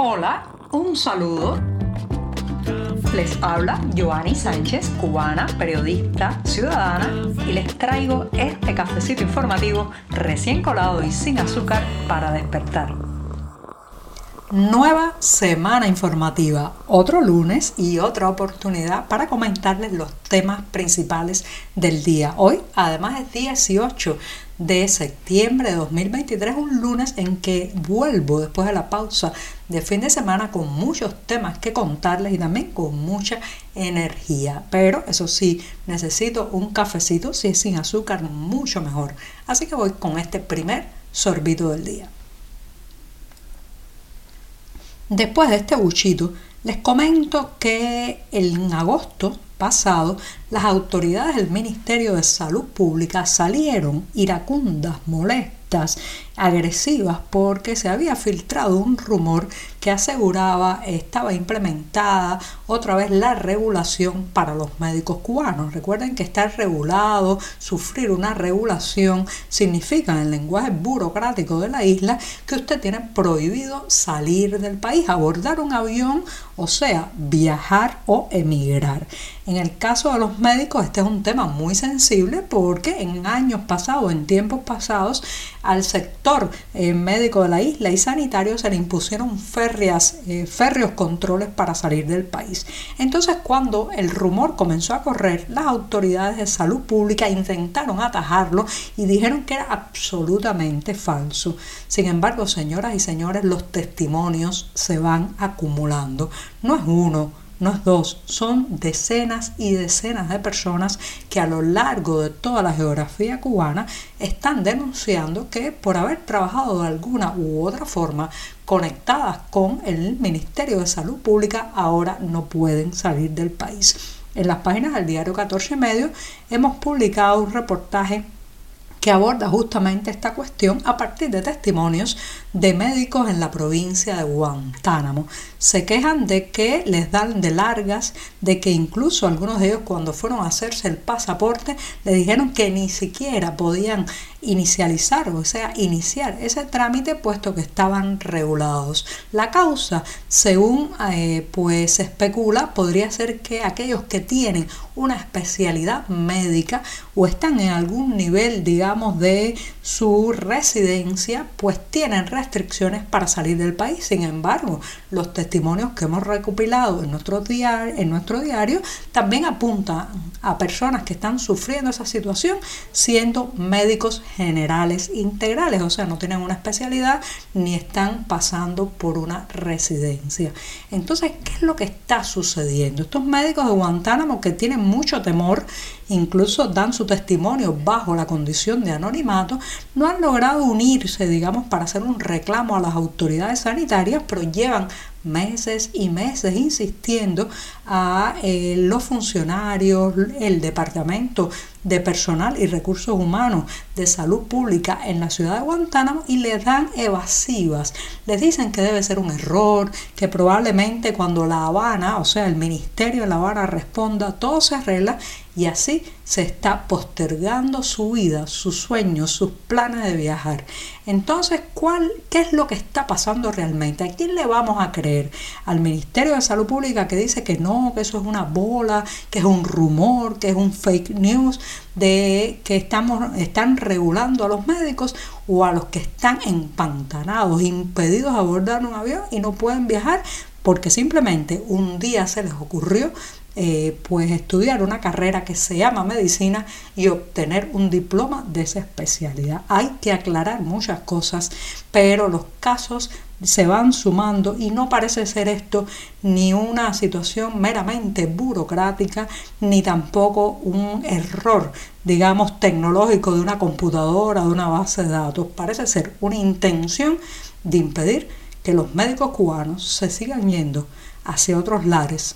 Hola, un saludo. Les habla Joanny Sánchez, cubana, periodista, ciudadana, y les traigo este cafecito informativo recién colado y sin azúcar para despertar. Nueva semana informativa, otro lunes y otra oportunidad para comentarles los temas principales del día. Hoy además es 18 de septiembre de 2023, un lunes en que vuelvo después de la pausa de fin de semana con muchos temas que contarles y también con mucha energía. Pero eso sí, necesito un cafecito, si es sin azúcar, mucho mejor. Así que voy con este primer sorbito del día. Después de este buchito, les comento que en agosto pasado, las autoridades del Ministerio de Salud Pública salieron iracundas, molestas agresivas porque se había filtrado un rumor que aseguraba estaba implementada otra vez la regulación para los médicos cubanos. Recuerden que estar regulado, sufrir una regulación, significa en el lenguaje burocrático de la isla que usted tiene prohibido salir del país, abordar un avión, o sea, viajar o emigrar. En el caso de los médicos, este es un tema muy sensible porque en años pasados, en tiempos pasados, al sector eh, médico de la isla y sanitario se le impusieron eh, férreos controles para salir del país. Entonces, cuando el rumor comenzó a correr, las autoridades de salud pública intentaron atajarlo y dijeron que era absolutamente falso. Sin embargo, señoras y señores, los testimonios se van acumulando. No es uno, no es dos, son decenas y decenas de personas que a lo largo de toda la geografía cubana están denunciando que por haber trabajado de alguna u otra forma conectadas con el Ministerio de Salud Pública ahora no pueden salir del país. En las páginas del diario 14 y medio hemos publicado un reportaje que aborda justamente esta cuestión a partir de testimonios de médicos en la provincia de Guantánamo. Se quejan de que les dan de largas, de que incluso algunos de ellos cuando fueron a hacerse el pasaporte le dijeron que ni siquiera podían inicializar, o sea, iniciar ese trámite puesto que estaban regulados. La causa, según eh, pues se especula, podría ser que aquellos que tienen una especialidad médica o están en algún nivel, digamos, de su residencia, pues tienen restricciones para salir del país. Sin embargo, los testimonios que hemos recopilado en nuestro, diario, en nuestro diario también apuntan a personas que están sufriendo esa situación siendo médicos generales integrales, o sea, no tienen una especialidad ni están pasando por una residencia. Entonces, ¿qué es lo que está sucediendo? Estos médicos de Guantánamo que tienen mucho temor incluso dan su testimonio bajo la condición de anonimato, no han logrado unirse, digamos, para hacer un reclamo a las autoridades sanitarias, pero llevan meses y meses insistiendo a eh, los funcionarios, el departamento de personal y recursos humanos de salud pública en la ciudad de Guantánamo y les dan evasivas. Les dicen que debe ser un error, que probablemente cuando La Habana, o sea, el Ministerio de La Habana responda, todo se arregla y así se está postergando su vida, sus sueños, sus planes de viajar. Entonces, ¿cuál, ¿qué es lo que está pasando realmente? ¿A quién le vamos a creer? ¿Al Ministerio de Salud Pública que dice que no, que eso es una bola, que es un rumor, que es un fake news, de que estamos, están regulando a los médicos o a los que están empantanados, impedidos a abordar un avión y no pueden viajar porque simplemente un día se les ocurrió eh, pues estudiar una carrera que se llama medicina y obtener un diploma de esa especialidad. Hay que aclarar muchas cosas, pero los casos se van sumando y no parece ser esto ni una situación meramente burocrática ni tampoco un error, digamos, tecnológico de una computadora, de una base de datos. Parece ser una intención de impedir que los médicos cubanos se sigan yendo hacia otros lares.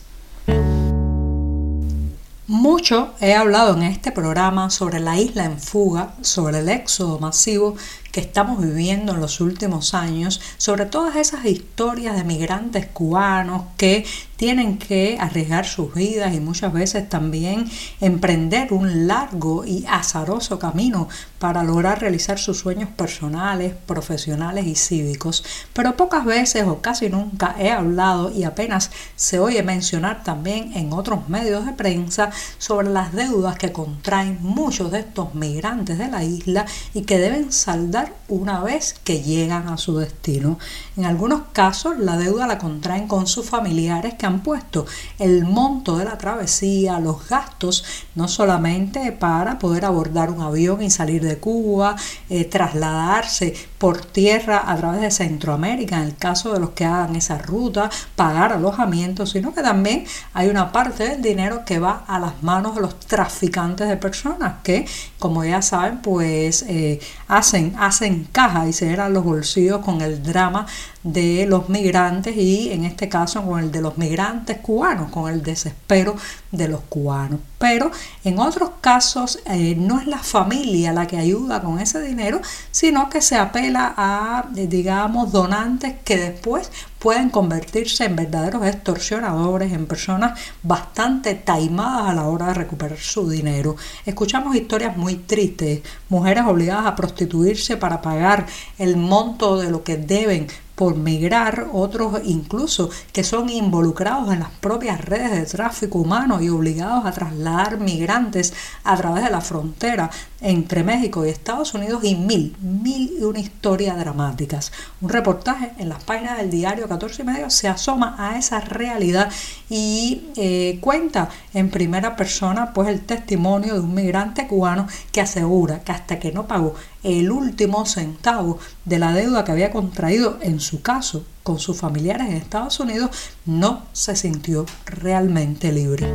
Mucho he hablado en este programa sobre la isla en fuga, sobre el éxodo masivo que estamos viviendo en los últimos años, sobre todas esas historias de migrantes cubanos que tienen que arriesgar sus vidas y muchas veces también emprender un largo y azaroso camino para lograr realizar sus sueños personales, profesionales y cívicos. Pero pocas veces o casi nunca he hablado y apenas se oye mencionar también en otros medios de prensa sobre las deudas que contraen muchos de estos migrantes de la isla y que deben saldar una vez que llegan a su destino. En algunos casos la deuda la contraen con sus familiares que han puesto el monto de la travesía, los gastos, no solamente para poder abordar un avión y salir de Cuba, eh, trasladarse por tierra a través de Centroamérica, en el caso de los que hagan esa ruta, pagar alojamiento, sino que también hay una parte del dinero que va a las manos de los traficantes de personas que, como ya saben, pues eh, hacen, hacen caja y se llenan los bolsillos con el drama de los migrantes y en este caso con el de los migrantes cubanos, con el desespero de los cubanos. Pero en otros casos eh, no es la familia la que ayuda con ese dinero, sino que se apela a, eh, digamos, donantes que después pueden convertirse en verdaderos extorsionadores, en personas bastante taimadas a la hora de recuperar su dinero. Escuchamos historias muy tristes, mujeres obligadas a prostituirse para pagar el monto de lo que deben por migrar, otros incluso que son involucrados en las propias redes de tráfico humano y obligados a trasladar migrantes a través de la frontera entre México y Estados Unidos y mil, mil y una historia dramáticas. Un reportaje en las páginas del diario 14 y medio se asoma a esa realidad y eh, cuenta en primera persona pues el testimonio de un migrante cubano que asegura que hasta que no pagó el último centavo de la deuda que había contraído en su caso con sus familiares en Estados Unidos, no se sintió realmente libre.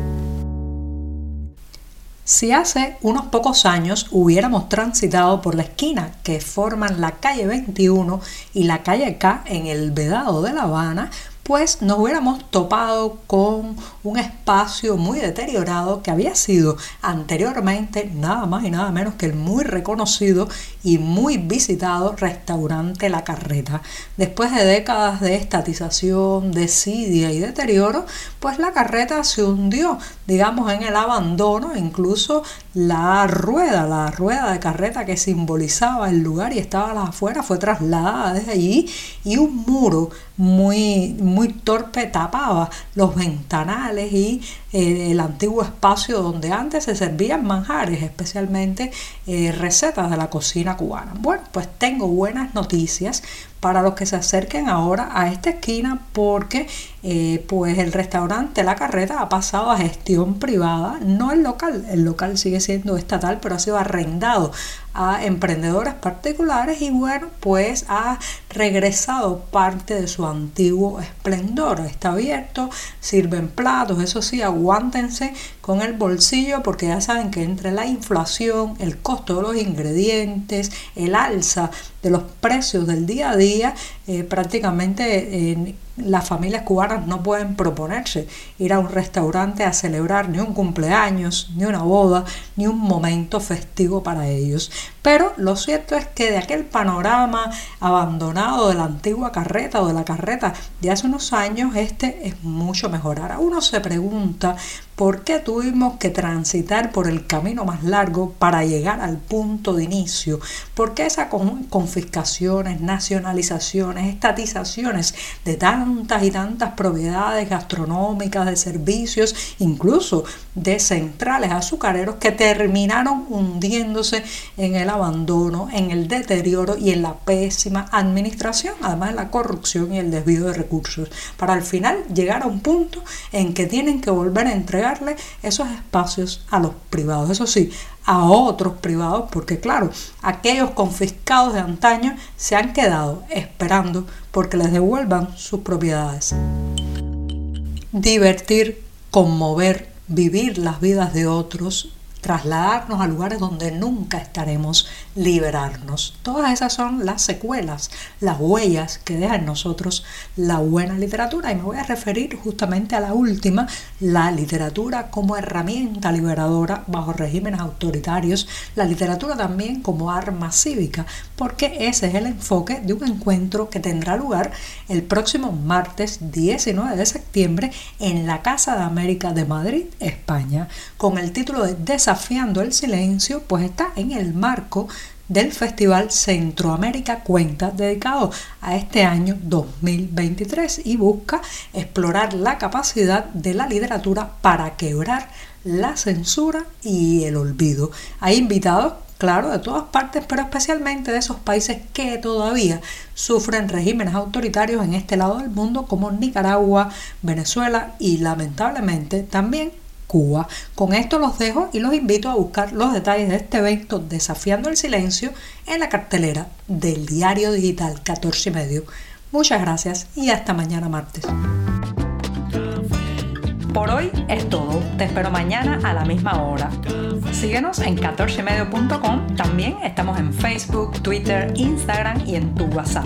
Si hace unos pocos años hubiéramos transitado por la esquina que forman la calle 21 y la calle K en el Vedado de La Habana, pues nos hubiéramos topado con un espacio muy deteriorado que había sido anteriormente nada más y nada menos que el muy reconocido y muy visitado restaurante La Carreta. Después de décadas de estatización, desidia y deterioro, pues La Carreta se hundió, digamos, en el abandono, incluso la rueda, la rueda de carreta que simbolizaba el lugar y estaba a las afueras fue trasladada desde allí y un muro muy, muy torpe tapaba los ventanales y eh, el antiguo espacio donde antes se servían manjares, especialmente eh, recetas de la cocina cubana. Bueno, pues tengo buenas noticias para los que se acerquen ahora a esta esquina porque eh, pues el restaurante La Carreta ha pasado a gestión privada, no el local, el local sigue siendo estatal, pero ha sido arrendado a emprendedores particulares y bueno, pues ha regresado parte de su antiguo esplendor. Está abierto, sirven platos, eso sí, aguántense con el bolsillo porque ya saben que entre la inflación, el costo de los ingredientes, el alza de los precios del día a día, eh, prácticamente las familias cubanas no pueden proponerse ir a un restaurante a celebrar ni un cumpleaños, ni una boda, ni un momento festivo para ellos. Pero lo cierto es que de aquel panorama abandonado de la antigua carreta o de la carreta de hace unos años, este es mucho mejor. Ahora uno se pregunta por qué tuvimos que transitar por el camino más largo para llegar al punto de inicio, por qué esas confiscaciones, nacionalizaciones, estatizaciones de tantas y tantas propiedades gastronómicas, de servicios, incluso de centrales azucareros que terminaron hundiéndose en el abandono, en el deterioro y en la pésima administración, además de la corrupción y el desvío de recursos, para al final llegar a un punto en que tienen que volver a entregarle esos espacios a los privados. Eso sí, a otros privados, porque claro, aquellos confiscados de antaño se han quedado esperando porque les devuelvan sus propiedades. Divertir, conmover, vivir las vidas de otros, trasladarnos a lugares donde nunca estaremos, liberarnos. Todas esas son las secuelas, las huellas que deja en nosotros la buena literatura y me voy a referir justamente a la última, la literatura como herramienta liberadora bajo regímenes autoritarios, la literatura también como arma cívica, porque ese es el enfoque de un encuentro que tendrá lugar el próximo martes 19 de septiembre en la Casa de América de Madrid, España, con el título de El Silencio, pues está en el marco del Festival Centroamérica Cuenta, dedicado a este año 2023 y busca explorar la capacidad de la literatura para quebrar la censura y el olvido. Hay invitados claro, de todas partes, pero especialmente de esos países que todavía sufren regímenes autoritarios en este lado del mundo, como Nicaragua, Venezuela y lamentablemente también Cuba. Con esto los dejo y los invito a buscar los detalles de este evento Desafiando el Silencio en la cartelera del diario digital 14 y medio. Muchas gracias y hasta mañana martes. Por hoy es todo. Te espero mañana a la misma hora. Síguenos en 14medio.com. También estamos en Facebook, Twitter, Instagram y en tu WhatsApp.